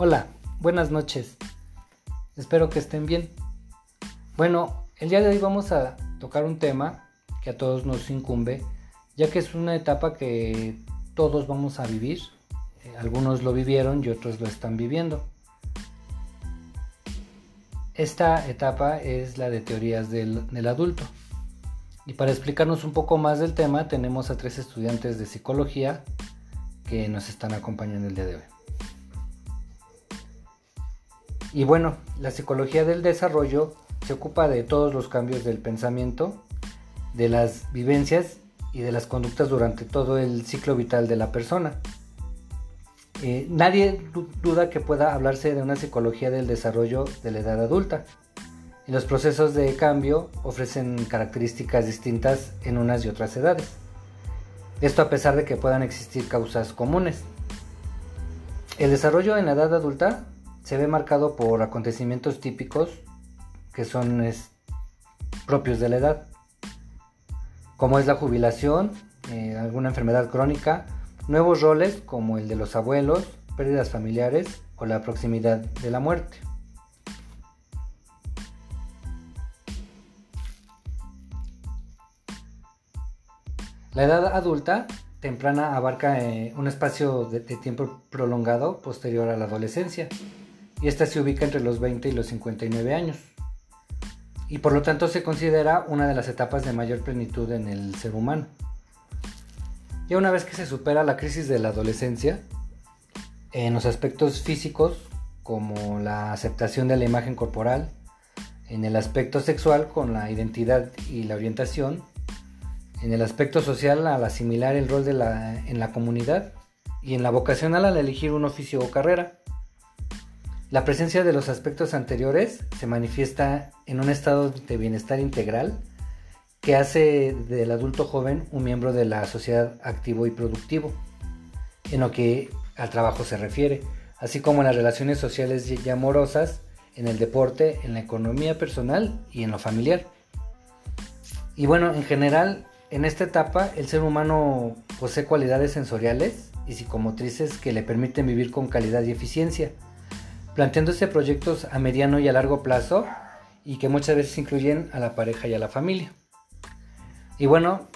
Hola, buenas noches. Espero que estén bien. Bueno, el día de hoy vamos a tocar un tema que a todos nos incumbe, ya que es una etapa que todos vamos a vivir. Eh, algunos lo vivieron y otros lo están viviendo. Esta etapa es la de teorías del, del adulto. Y para explicarnos un poco más del tema tenemos a tres estudiantes de psicología que nos están acompañando el día de hoy. Y bueno, la psicología del desarrollo se ocupa de todos los cambios del pensamiento, de las vivencias y de las conductas durante todo el ciclo vital de la persona. Eh, nadie duda que pueda hablarse de una psicología del desarrollo de la edad adulta. Y los procesos de cambio ofrecen características distintas en unas y otras edades. Esto a pesar de que puedan existir causas comunes. El desarrollo en la edad adulta se ve marcado por acontecimientos típicos que son propios de la edad, como es la jubilación, eh, alguna enfermedad crónica, nuevos roles como el de los abuelos, pérdidas familiares o la proximidad de la muerte. La edad adulta temprana abarca eh, un espacio de tiempo prolongado posterior a la adolescencia y esta se ubica entre los 20 y los 59 años. Y por lo tanto se considera una de las etapas de mayor plenitud en el ser humano. Ya una vez que se supera la crisis de la adolescencia, en los aspectos físicos, como la aceptación de la imagen corporal, en el aspecto sexual con la identidad y la orientación, en el aspecto social al asimilar el rol de la, en la comunidad y en la vocacional al elegir un oficio o carrera. La presencia de los aspectos anteriores se manifiesta en un estado de bienestar integral que hace del adulto joven un miembro de la sociedad activo y productivo, en lo que al trabajo se refiere, así como en las relaciones sociales y amorosas, en el deporte, en la economía personal y en lo familiar. Y bueno, en general, en esta etapa el ser humano posee cualidades sensoriales y psicomotrices que le permiten vivir con calidad y eficiencia planteándose proyectos a mediano y a largo plazo y que muchas veces incluyen a la pareja y a la familia. Y bueno,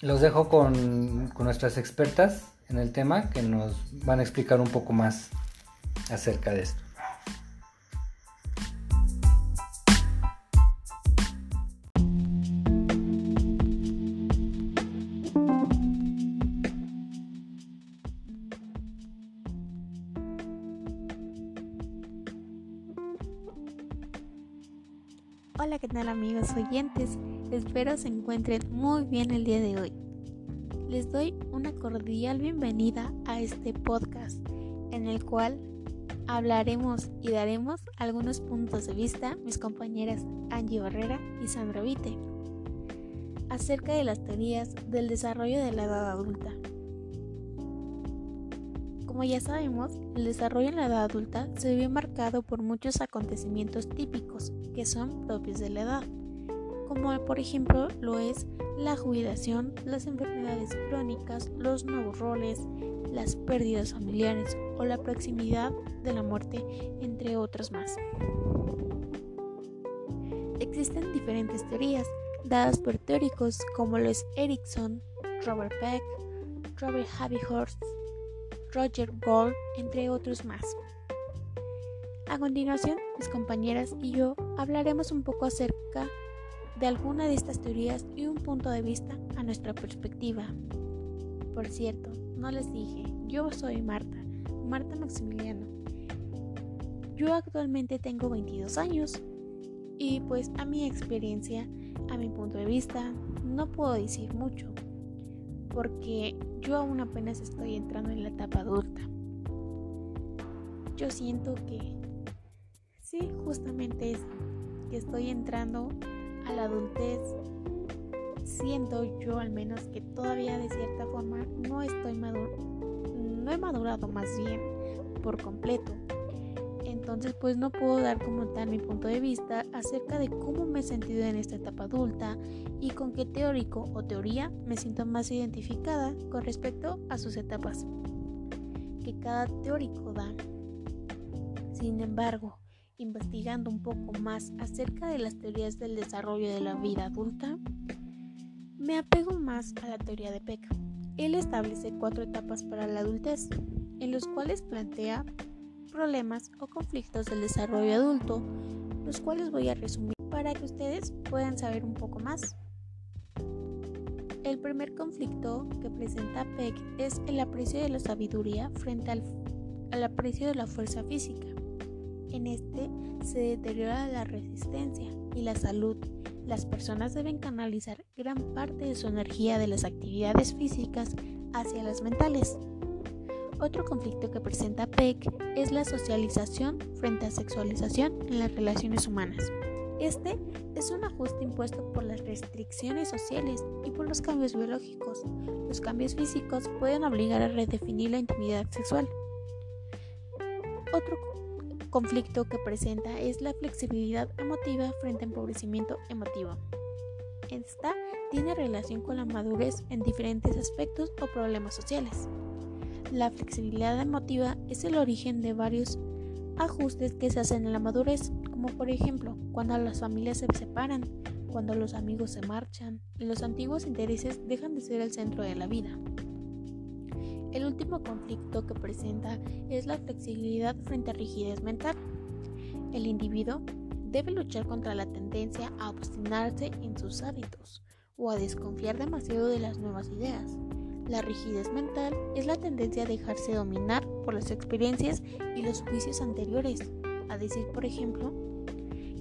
los dejo con, con nuestras expertas en el tema que nos van a explicar un poco más acerca de esto. Hola, ¿qué tal amigos oyentes? Espero se encuentren muy bien el día de hoy. Les doy una cordial bienvenida a este podcast en el cual hablaremos y daremos algunos puntos de vista mis compañeras Angie Barrera y Sandra Vite acerca de las teorías del desarrollo de la edad adulta como ya sabemos, el desarrollo en la edad adulta se ve marcado por muchos acontecimientos típicos que son propios de la edad, como por ejemplo lo es la jubilación, las enfermedades crónicas, los nuevos roles, las pérdidas familiares o la proximidad de la muerte, entre otras más. Existen diferentes teorías dadas por teóricos como los Erickson, Robert Peck, Robert Horst, Roger Gold, entre otros más. A continuación, mis compañeras y yo hablaremos un poco acerca de alguna de estas teorías y un punto de vista a nuestra perspectiva. Por cierto, no les dije, yo soy Marta, Marta Maximiliano. Yo actualmente tengo 22 años y pues a mi experiencia, a mi punto de vista, no puedo decir mucho, porque yo aún apenas estoy entrando en la etapa adulta. Yo siento que, sí, justamente es que estoy entrando a la adultez. Siento yo al menos que todavía de cierta forma no estoy maduro, no he madurado más bien por completo. Entonces pues no puedo dar como tal mi punto de vista acerca de cómo me he sentido en esta etapa adulta y con qué teórico o teoría me siento más identificada con respecto a sus etapas que cada teórico da. Sin embargo, investigando un poco más acerca de las teorías del desarrollo de la vida adulta, me apego más a la teoría de Peck. Él establece cuatro etapas para la adultez, en los cuales plantea problemas o conflictos del desarrollo adulto, los cuales voy a resumir para que ustedes puedan saber un poco más. El primer conflicto que presenta Peck es el aprecio de la sabiduría frente al, al aprecio de la fuerza física. En este se deteriora la resistencia y la salud. Las personas deben canalizar gran parte de su energía de las actividades físicas hacia las mentales. Otro conflicto que presenta Peck es la socialización frente a sexualización en las relaciones humanas. Este es un ajuste impuesto por las restricciones sociales y por los cambios biológicos. Los cambios físicos pueden obligar a redefinir la intimidad sexual. Otro conflicto que presenta es la flexibilidad emotiva frente a empobrecimiento emotivo. Esta tiene relación con la madurez en diferentes aspectos o problemas sociales. La flexibilidad emotiva es el origen de varios ajustes que se hacen en la madurez, como por ejemplo cuando las familias se separan, cuando los amigos se marchan y los antiguos intereses dejan de ser el centro de la vida. El último conflicto que presenta es la flexibilidad frente a rigidez mental. El individuo debe luchar contra la tendencia a obstinarse en sus hábitos o a desconfiar demasiado de las nuevas ideas. La rigidez mental es la tendencia a dejarse dominar por las experiencias y los juicios anteriores, a decir, por ejemplo,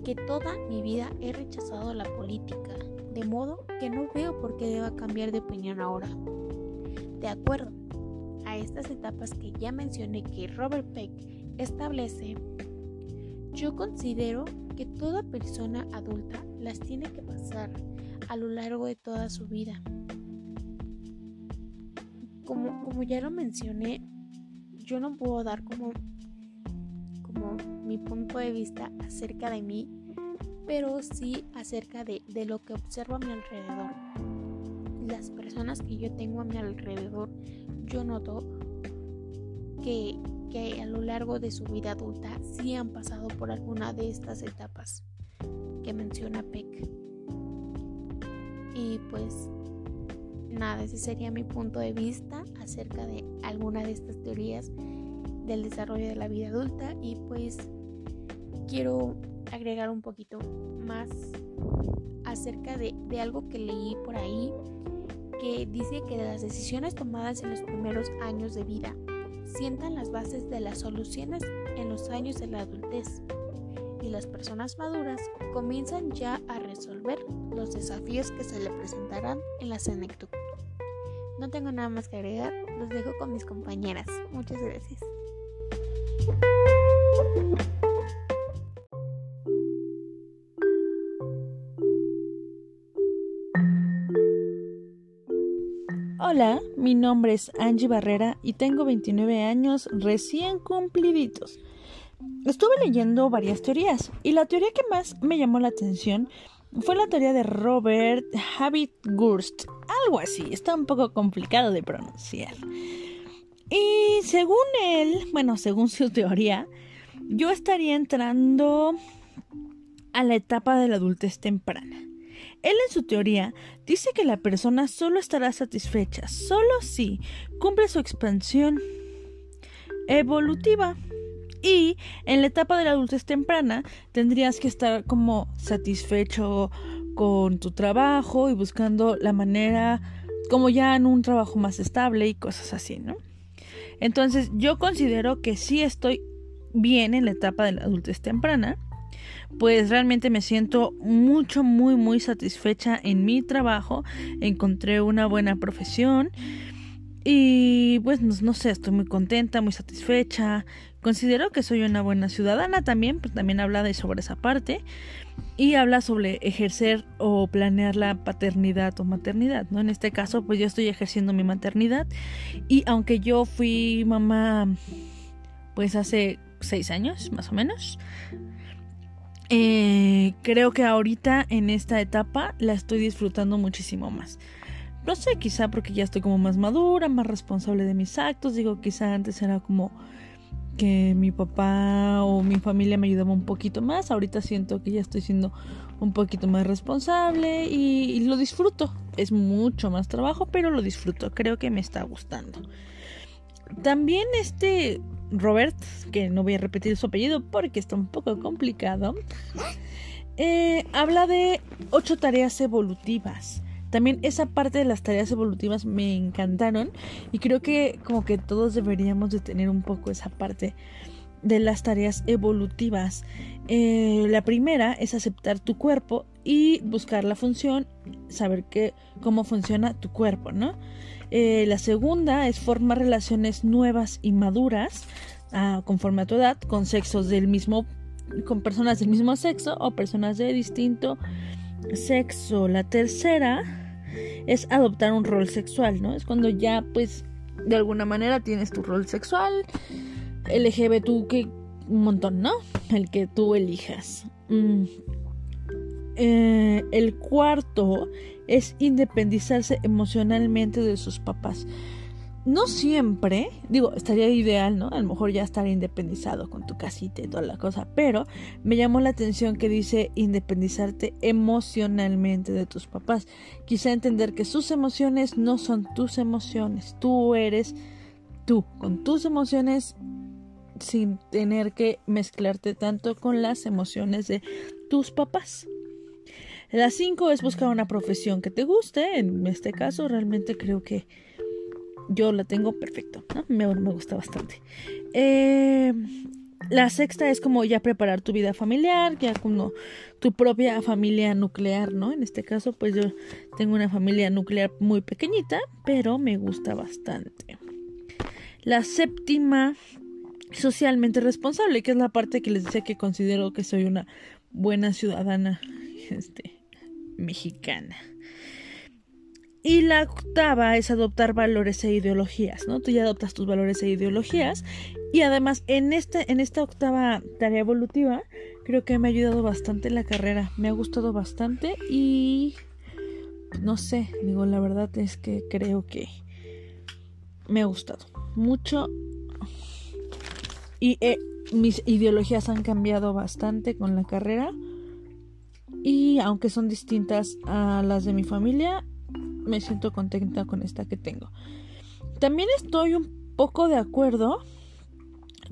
que toda mi vida he rechazado la política, de modo que no veo por qué deba cambiar de opinión ahora. De acuerdo estas etapas que ya mencioné que Robert Peck establece, yo considero que toda persona adulta las tiene que pasar a lo largo de toda su vida como, ya lo mencioné, yo no puedo dar como, como mi punto de vista acerca de mí, pero sí acerca de, lo que observo a mi alrededor. Las personas que yo tengo a mi alrededor, yo noto que, que a lo largo de su vida adulta sí han pasado por alguna de estas etapas que menciona Peck. Y pues nada, ese sería mi punto de vista acerca de alguna de estas teorías del desarrollo de la vida adulta y pues quiero agregar un poquito más acerca de, de algo que leí por ahí que dice que las decisiones tomadas en los primeros años de vida sientan las bases de las soluciones en los años de la adultez y las personas maduras comienzan ya a resolver los desafíos que se le presentarán en la senectud. No tengo nada más que agregar, los dejo con mis compañeras. Muchas gracias. Hola, mi nombre es Angie Barrera y tengo 29 años recién cumpliditos. Estuve leyendo varias teorías y la teoría que más me llamó la atención fue la teoría de Robert Habit-Gurst, algo así, está un poco complicado de pronunciar. Y según él, bueno, según su teoría, yo estaría entrando a la etapa de la adultez temprana. Él en su teoría dice que la persona solo estará satisfecha, solo si cumple su expansión evolutiva y en la etapa de la adultez temprana tendrías que estar como satisfecho con tu trabajo y buscando la manera como ya en un trabajo más estable y cosas así, ¿no? Entonces yo considero que sí estoy bien en la etapa de la adultez temprana, pues realmente me siento mucho, muy, muy satisfecha en mi trabajo, encontré una buena profesión y pues no, sé, estoy muy contenta, muy satisfecha. Considero que soy una buena ciudadana también, pues también habla de sobre esa parte. Y habla sobre ejercer o planear la paternidad o maternidad, ¿no? En este caso, pues yo estoy ejerciendo mi maternidad. Y aunque yo fui mamá, pues hace seis años, más o menos. Eh, creo que ahorita en esta etapa la estoy disfrutando muchísimo más. No sé, quizá porque ya estoy como más madura, más responsable de mis actos. Digo, quizá antes era como que mi papá o mi familia me ayudaba un poquito más. Ahorita siento que ya estoy siendo un poquito más responsable y, lo disfruto. Es mucho más trabajo, pero lo disfruto. Creo que me está gustando. También este Robert, que no voy a repetir su apellido porque está un poco complicado, eh, habla de ocho tareas evolutivas. También esa parte de las tareas evolutivas me encantaron y creo que como que todos deberíamos de tener un poco esa parte de las tareas evolutivas. Eh, la primera es aceptar tu cuerpo y buscar la función, saber que, cómo funciona tu cuerpo, ¿no? Eh, la segunda es formar relaciones nuevas y maduras ah, conforme a tu edad con sexos del mismo, con personas del mismo sexo o personas de distinto sexo. La tercera es adoptar un rol sexual, ¿no? Es cuando ya, pues, de alguna manera tienes tu rol sexual. LGBT, que un montón, ¿no? El que tú elijas. Mm. Eh, el cuarto es independizarse emocionalmente de sus papás. No siempre, digo, estaría ideal, ¿no? A lo mejor ya estar independizado con tu casita y toda la cosa, pero me llamó la atención que dice independizarte emocionalmente de tus papás. Quizá entender que sus emociones no son tus emociones, tú eres tú, con tus emociones sin tener que mezclarte tanto con las emociones de tus papás. La 5 es buscar una profesión que te guste. En este caso, realmente creo que yo la tengo perfecto. Me, gusta bastante. Eh, la sexta es como ya preparar tu vida familiar, ya como tu propia familia nuclear, ¿no? En este caso, pues yo tengo una familia nuclear muy pequeñita, pero me gusta bastante. La séptima, socialmente responsable, que es la parte que les decía que considero que soy una buena ciudadana. Este, mexicana. Y la octava es adoptar valores e ideologías, ¿no? Tú ya adoptas tus valores e ideologías. Y además, en, este, en esta octava tarea evolutiva, creo que me ha ayudado bastante la carrera. Me ha gustado bastante y... No sé, digo, la verdad es que creo que me ha gustado mucho. Y eh, mis ideologías han cambiado bastante con la carrera. Y aunque son distintas a las de mi familia, me siento contenta con esta que tengo. También estoy un poco de acuerdo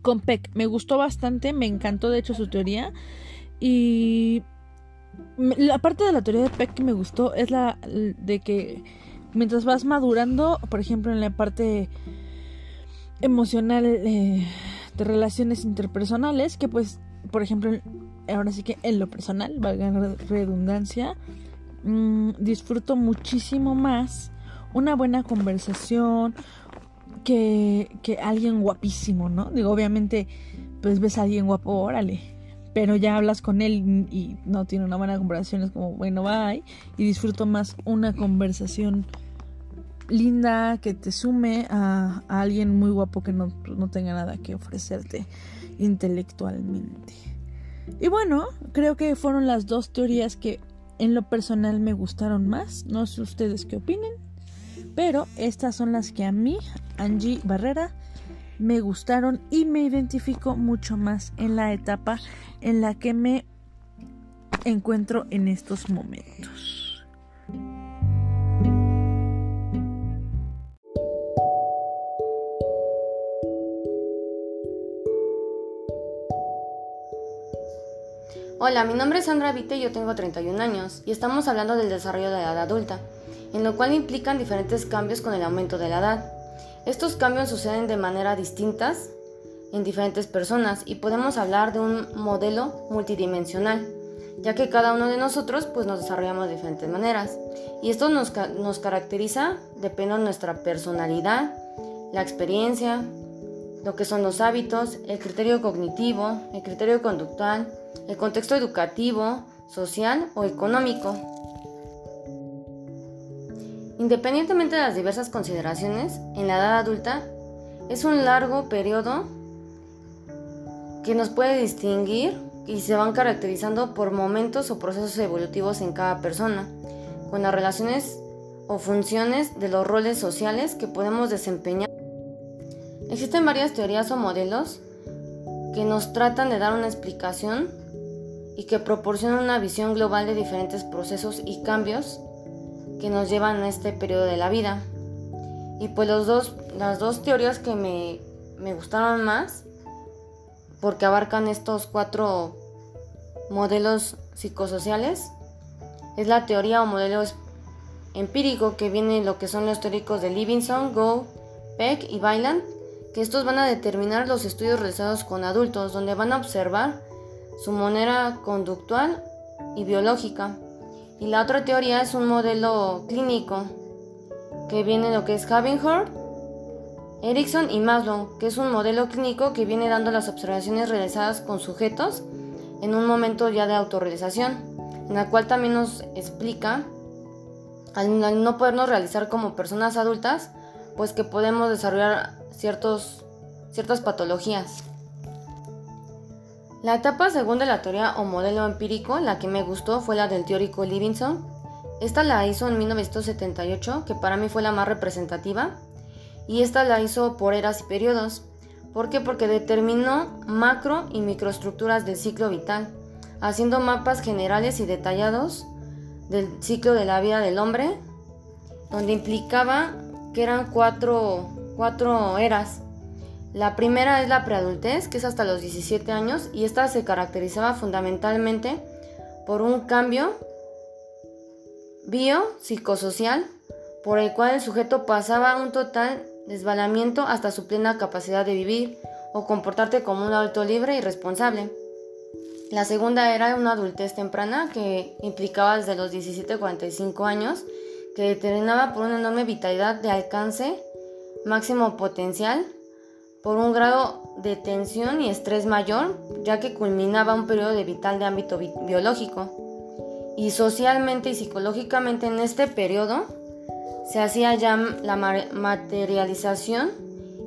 con Peck. Me gustó bastante, me encantó de hecho su teoría. Y la parte de la teoría de Peck que me gustó es la de que mientras vas madurando, por ejemplo en la parte emocional eh, de relaciones interpersonales, que pues, por ejemplo, ahora sí que en lo personal, valga redundancia, mm, disfruto muchísimo más una buena conversación que, que alguien guapísimo, ¿no? Digo, obviamente, pues ves a alguien guapo, órale, pero ya hablas con él y no tiene una buena conversación, es como, bueno, bye, y disfruto más una conversación linda que te sume a, a alguien muy guapo que no, no tenga nada que ofrecerte intelectualmente. Y bueno, creo que fueron las dos teorías que en lo personal me gustaron más. No sé ustedes qué opinen. Pero estas son las que a mí, Angie Barrera, me gustaron y me identifico mucho más en la etapa en la que me encuentro en estos momentos. Hola, mi nombre es Sandra Vite y yo tengo 31 años y estamos hablando del desarrollo de la edad adulta, en lo cual implican diferentes cambios con el aumento de la edad. Estos cambios suceden de manera distintas en diferentes personas y podemos hablar de un modelo multidimensional, ya que cada uno de nosotros pues nos desarrollamos de diferentes maneras y esto nos, nos caracteriza dependiendo de nuestra personalidad, la experiencia, lo que son los hábitos, el criterio cognitivo, el criterio conductual, el contexto educativo, social o económico. Independientemente de las diversas consideraciones, en la edad adulta es un largo periodo que nos puede distinguir y se van caracterizando por momentos o procesos evolutivos en cada persona, con las relaciones o funciones de los roles sociales que podemos desempeñar. Existen varias teorías o modelos que nos tratan de dar una explicación y que proporcionan una visión global de diferentes procesos y cambios que nos llevan a este periodo de la vida. Y pues los dos, las dos teorías que me, me gustaron más, porque abarcan estos cuatro modelos psicosociales, es la teoría o modelo empírico que viene lo que son los teóricos de Livingston, Go, Peck y Bailand, que estos van a determinar los estudios realizados con adultos, donde van a observar su manera conductual y biológica. Y la otra teoría es un modelo clínico que viene lo que es Havenhorst, Erickson y Maslow, que es un modelo clínico que viene dando las observaciones realizadas con sujetos en un momento ya de autorrealización, en la cual también nos explica, al no podernos realizar como personas adultas, pues que podemos desarrollar ciertos, ciertas patologías. La etapa segunda de la teoría o modelo empírico, la que me gustó fue la del teórico Livingston. Esta la hizo en 1978, que para mí fue la más representativa, y esta la hizo por eras y periodos. ¿Por qué? Porque determinó macro y microestructuras del ciclo vital, haciendo mapas generales y detallados del ciclo de la vida del hombre, donde implicaba que eran cuatro, cuatro eras la primera es la preadultez, que es hasta los 17 años, y esta se caracterizaba fundamentalmente por un cambio biopsicosocial por el cual el sujeto pasaba un total desbalamiento hasta su plena capacidad de vivir o comportarte como un adulto libre y responsable. La segunda era una adultez temprana que implicaba desde los 17 a 45 años, que determinaba por una enorme vitalidad de alcance máximo potencial por un grado de tensión y estrés mayor, ya que culminaba un periodo vital de ámbito biológico. Y socialmente y psicológicamente en este periodo se hacía ya la materialización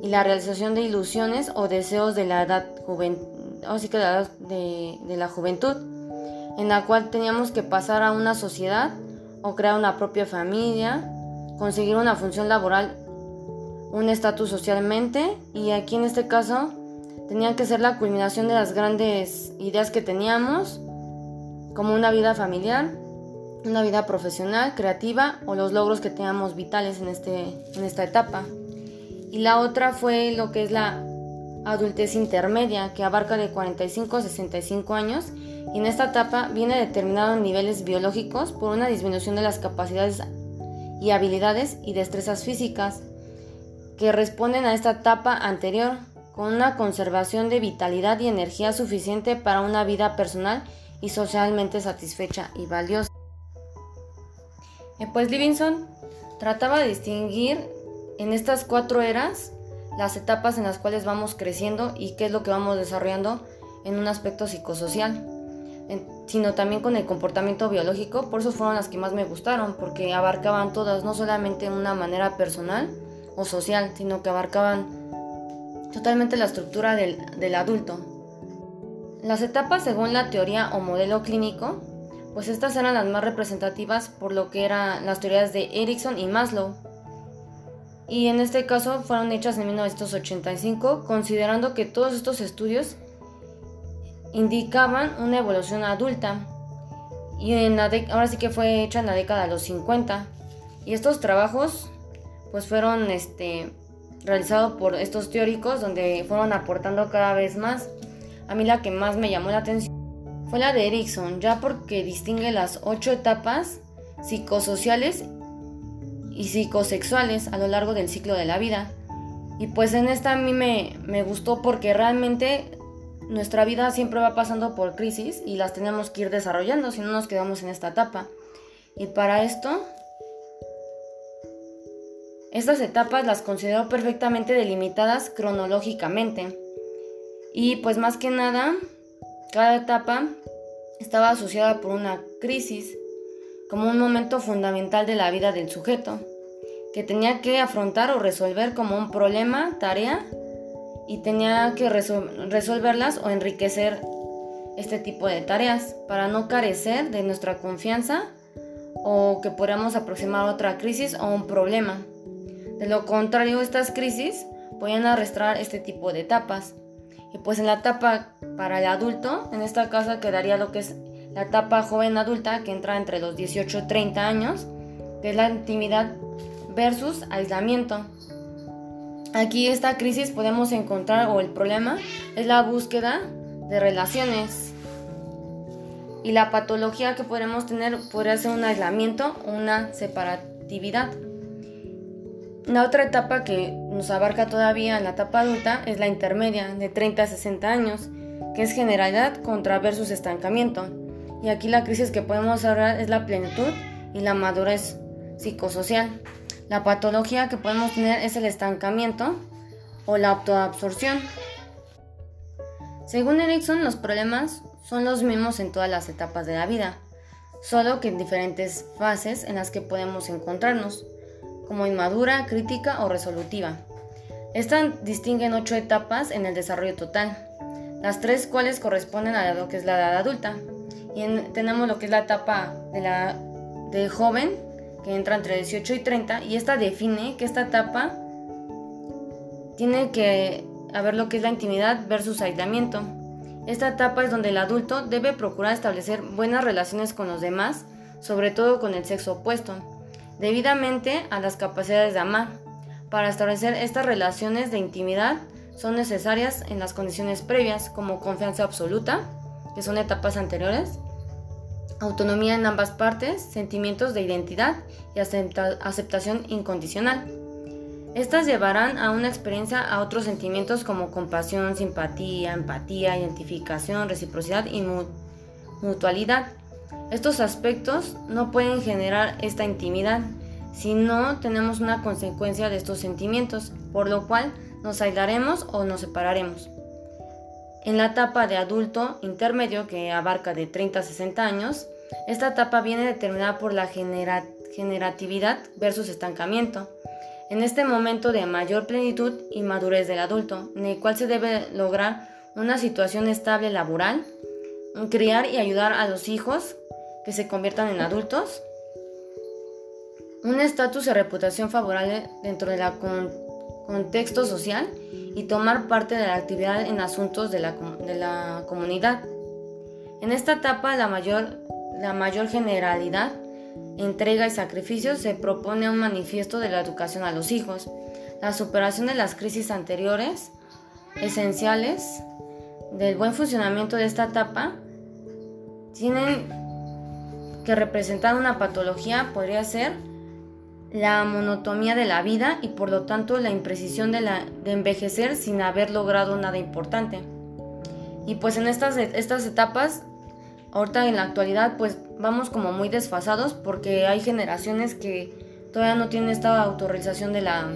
y la realización de ilusiones o deseos de la edad, de, de la juventud, en la cual teníamos que pasar a una sociedad o crear una propia familia, conseguir una función laboral un estatus socialmente y aquí en este caso tenía que ser la culminación de las grandes ideas que teníamos, como una vida familiar, una vida profesional, creativa o los logros que teníamos vitales en, este, en esta etapa. Y la otra fue lo que es la adultez intermedia, que abarca de 45 a 65 años y en esta etapa viene determinado en niveles biológicos por una disminución de las capacidades y habilidades y destrezas físicas que responden a esta etapa anterior, con una conservación de vitalidad y energía suficiente para una vida personal y socialmente satisfecha y valiosa. pues Livingston trataba de distinguir en estas cuatro eras las etapas en las cuales vamos creciendo y qué es lo que vamos desarrollando en un aspecto psicosocial, sino también con el comportamiento biológico. Por eso fueron las que más me gustaron, porque abarcaban todas, no solamente una manera personal, social, sino que abarcaban totalmente la estructura del, del adulto. Las etapas según la teoría o modelo clínico, pues estas eran las más representativas por lo que eran las teorías de Erickson y Maslow. Y en este caso fueron hechas en 1985, considerando que todos estos estudios indicaban una evolución adulta. Y en la ahora sí que fue hecha en la década de los 50. Y estos trabajos pues fueron este, realizados por estos teóricos donde fueron aportando cada vez más. A mí la que más me llamó la atención fue la de Erickson, ya porque distingue las ocho etapas psicosociales y psicosexuales a lo largo del ciclo de la vida. Y pues en esta a mí me, me gustó porque realmente nuestra vida siempre va pasando por crisis y las tenemos que ir desarrollando si no nos quedamos en esta etapa. Y para esto estas etapas las considero perfectamente delimitadas cronológicamente. Y pues más que nada, cada etapa estaba asociada por una crisis, como un momento fundamental de la vida del sujeto, que tenía que afrontar o resolver como un problema, tarea, y tenía que resolverlas o enriquecer este tipo de tareas para no carecer de nuestra confianza o que podamos aproximar otra crisis o un problema. De lo contrario, estas crisis pueden arrastrar este tipo de etapas. Y pues en la etapa para el adulto, en esta casa quedaría lo que es la etapa joven adulta, que entra entre los 18 y 30 años, que es la intimidad versus aislamiento. Aquí esta crisis podemos encontrar, o el problema, es la búsqueda de relaciones. Y la patología que podemos tener podría ser un aislamiento o una separatividad. La otra etapa que nos abarca todavía en la etapa adulta es la intermedia, de 30 a 60 años, que es generalidad contra versus estancamiento. Y aquí la crisis que podemos hablar es la plenitud y la madurez psicosocial. La patología que podemos tener es el estancamiento o la autoabsorción. Según Erickson, los problemas son los mismos en todas las etapas de la vida, solo que en diferentes fases en las que podemos encontrarnos, como inmadura, crítica o resolutiva. Estas distinguen ocho etapas en el desarrollo total, las tres cuales corresponden a lo que es la edad adulta. Y tenemos lo que es la etapa de, la, de joven, que entra entre 18 y 30, y esta define que esta etapa tiene que haber lo que es la intimidad versus aislamiento. Esta etapa es donde el adulto debe procurar establecer buenas relaciones con los demás, sobre todo con el sexo opuesto, debidamente a las capacidades de amar. Para establecer estas relaciones de intimidad son necesarias en las condiciones previas como confianza absoluta, que son etapas anteriores, autonomía en ambas partes, sentimientos de identidad y aceptación incondicional. Estas llevarán a una experiencia a otros sentimientos como compasión, simpatía, empatía, identificación, reciprocidad y mutualidad. Estos aspectos no pueden generar esta intimidad si no tenemos una consecuencia de estos sentimientos, por lo cual nos aislaremos o nos separaremos. En la etapa de adulto intermedio, que abarca de 30 a 60 años, esta etapa viene determinada por la generatividad versus estancamiento. En este momento de mayor plenitud y madurez del adulto, en el cual se debe lograr una situación estable laboral, criar y ayudar a los hijos que se conviertan en adultos, un estatus y reputación favorable dentro del contexto social y tomar parte de la actividad en asuntos de la, de la comunidad. En esta etapa la mayor la mayor generalidad, entrega y sacrificio, se propone un manifiesto de la educación a los hijos, la superación de las crisis anteriores, esenciales del buen funcionamiento de esta etapa, tienen que representar una patología, podría ser la monotomía de la vida y por lo tanto la imprecisión de, de envejecer sin haber logrado nada importante. Y pues en estas, estas etapas ahorita en la actualidad pues vamos como muy desfasados porque hay generaciones que todavía no tienen esta autorización de la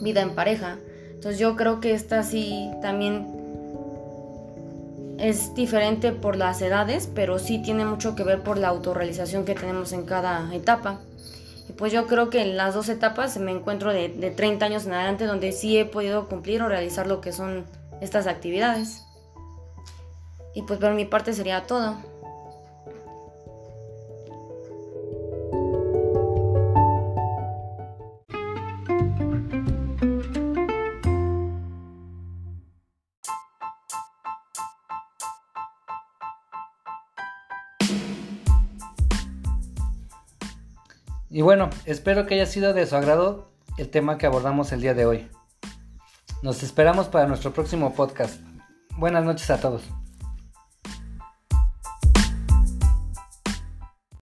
vida en pareja. Entonces yo creo que esta sí también es diferente por las edades, pero sí tiene mucho que ver por la autorrealización que tenemos en cada etapa. Y pues yo creo que en las dos etapas me encuentro de, de 30 años en adelante donde sí he podido cumplir o realizar lo que son estas actividades. Y pues por mi parte sería todo. Y bueno, espero que haya sido de su agrado el tema que abordamos el día de hoy. Nos esperamos para nuestro próximo podcast. Buenas noches a todos.